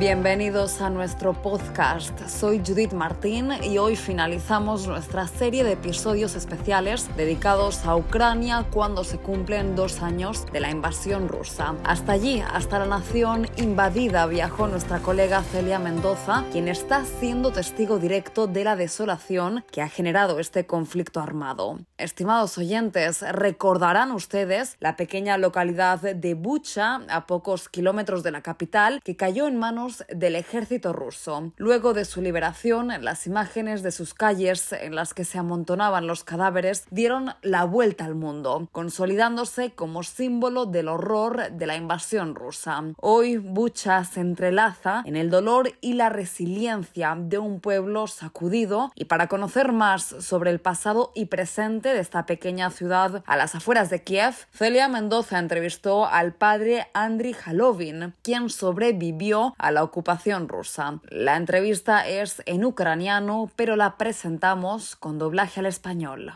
Bienvenidos a nuestro podcast. Soy Judith Martín y hoy finalizamos nuestra serie de episodios especiales dedicados a Ucrania cuando se cumplen dos años de la invasión rusa. Hasta allí, hasta la nación invadida, viajó nuestra colega Celia Mendoza, quien está siendo testigo directo de la desolación que ha generado este conflicto armado. Estimados oyentes, recordarán ustedes la pequeña localidad de Bucha, a pocos kilómetros de la capital, que cayó en manos del ejército ruso. Luego de su liberación, las imágenes de sus calles en las que se amontonaban los cadáveres dieron la vuelta al mundo, consolidándose como símbolo del horror de la invasión rusa. Hoy Bucha se entrelaza en el dolor y la resiliencia de un pueblo sacudido y para conocer más sobre el pasado y presente de esta pequeña ciudad a las afueras de Kiev, Celia Mendoza entrevistó al padre Andriy Halovin, quien sobrevivió a la ocupación rusa. La entrevista es en ucraniano, pero la presentamos con doblaje al español.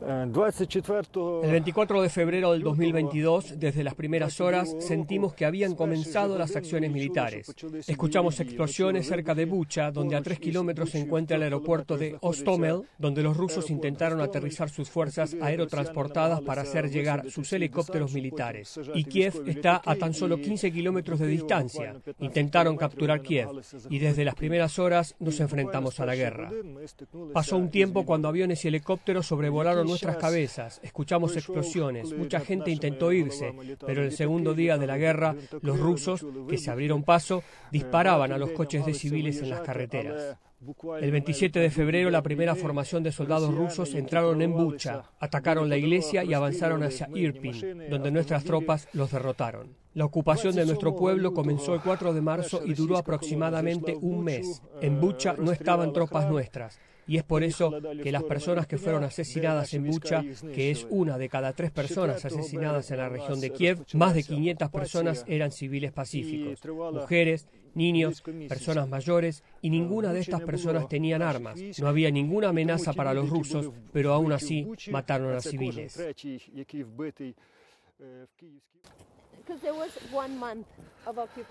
El 24 de febrero del 2022, desde las primeras horas, sentimos que habían comenzado las acciones militares. Escuchamos explosiones cerca de Bucha, donde a tres kilómetros se encuentra el aeropuerto de Ostomel, donde los rusos intentaron aterrizar sus fuerzas aerotransportadas para hacer llegar sus helicópteros militares. Y Kiev está a tan solo 15 kilómetros de distancia. Intentaron capturar Kiev y desde las primeras horas nos enfrentamos a la guerra. Pasó un tiempo cuando aviones y helicópteros sobrevolaron nuestras cabezas, escuchamos explosiones, mucha gente intentó irse, pero el segundo día de la guerra, los rusos, que se abrieron paso, disparaban a los coches de civiles en las carreteras. El 27 de febrero, la primera formación de soldados rusos entraron en Bucha, atacaron la iglesia y avanzaron hacia Irpin, donde nuestras tropas los derrotaron. La ocupación de nuestro pueblo comenzó el 4 de marzo y duró aproximadamente un mes. En Bucha no estaban tropas nuestras. Y es por eso que las personas que fueron asesinadas en Bucha, que es una de cada tres personas asesinadas en la región de Kiev, más de 500 personas eran civiles pacíficos, mujeres, niños, personas mayores, y ninguna de estas personas tenían armas. No había ninguna amenaza para los rusos, pero aún así mataron a civiles.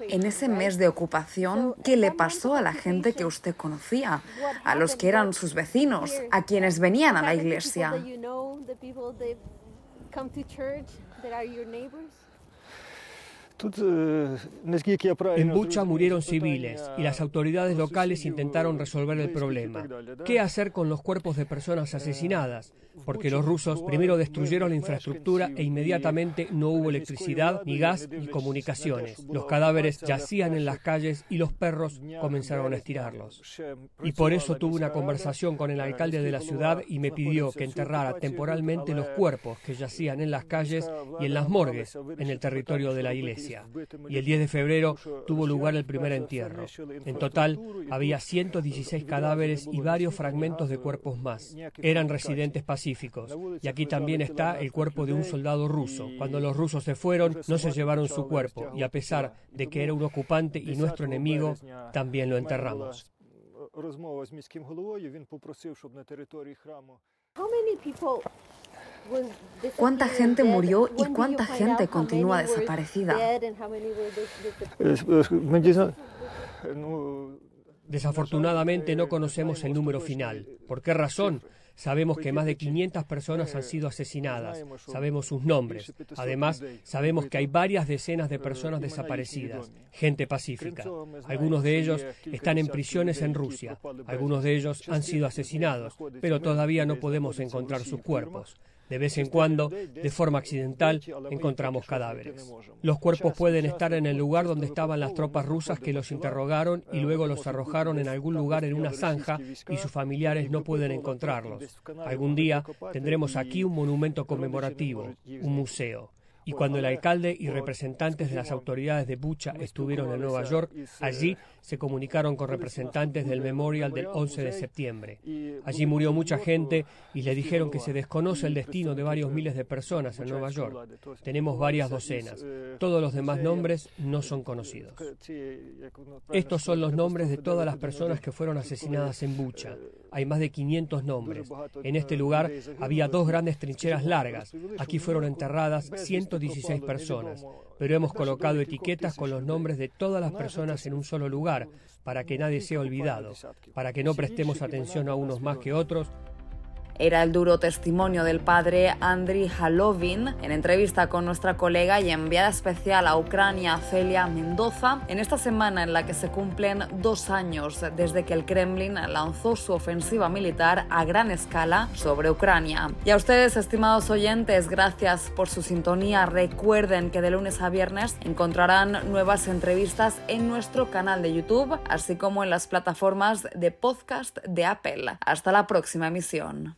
En ese mes de ocupación, ¿qué le pasó a la gente que usted conocía? A los que eran sus vecinos, a quienes venían a la iglesia. En Bucha murieron civiles y las autoridades locales intentaron resolver el problema. ¿Qué hacer con los cuerpos de personas asesinadas? Porque los rusos primero destruyeron la infraestructura e inmediatamente no hubo electricidad, ni gas, ni comunicaciones. Los cadáveres yacían en las calles y los perros comenzaron a estirarlos. Y por eso tuve una conversación con el alcalde de la ciudad y me pidió que enterrara temporalmente los cuerpos que yacían en las calles y en las morgues en el territorio de la iglesia y el 10 de febrero tuvo lugar el primer entierro. En total había 116 cadáveres y varios fragmentos de cuerpos más. Eran residentes pacíficos. Y aquí también está el cuerpo de un soldado ruso. Cuando los rusos se fueron, no se llevaron su cuerpo y a pesar de que era un ocupante y nuestro enemigo, también lo enterramos. ¿Cuánta gente murió y cuánta gente continúa desaparecida? Desafortunadamente no conocemos el número final. ¿Por qué razón? Sabemos que más de 500 personas han sido asesinadas. Sabemos sus nombres. Además, sabemos que hay varias decenas de personas desaparecidas, gente pacífica. Algunos de ellos están en prisiones en Rusia. Algunos de ellos han sido asesinados, pero todavía no podemos encontrar sus cuerpos. De vez en cuando, de forma accidental, encontramos cadáveres. Los cuerpos pueden estar en el lugar donde estaban las tropas rusas que los interrogaron y luego los arrojaron en algún lugar en una zanja y sus familiares no pueden encontrarlos. Algún día tendremos aquí un monumento conmemorativo, un museo. Y cuando el alcalde y representantes de las autoridades de Bucha estuvieron en Nueva York, allí se comunicaron con representantes del Memorial del 11 de septiembre. Allí murió mucha gente y le dijeron que se desconoce el destino de varios miles de personas en Nueva York. Tenemos varias docenas. Todos los demás nombres no son conocidos. Estos son los nombres de todas las personas que fueron asesinadas en Bucha. Hay más de 500 nombres. En este lugar había dos grandes trincheras largas. Aquí fueron enterradas 116 personas, pero hemos colocado etiquetas con los nombres de todas las personas en un solo lugar para que nadie sea olvidado, para que no prestemos atención a unos más que otros era el duro testimonio del padre Andriy Halovin en entrevista con nuestra colega y enviada especial a Ucrania, Celia Mendoza, en esta semana en la que se cumplen dos años desde que el Kremlin lanzó su ofensiva militar a gran escala sobre Ucrania. Y a ustedes, estimados oyentes, gracias por su sintonía. Recuerden que de lunes a viernes encontrarán nuevas entrevistas en nuestro canal de YouTube, así como en las plataformas de podcast de Apple. Hasta la próxima emisión.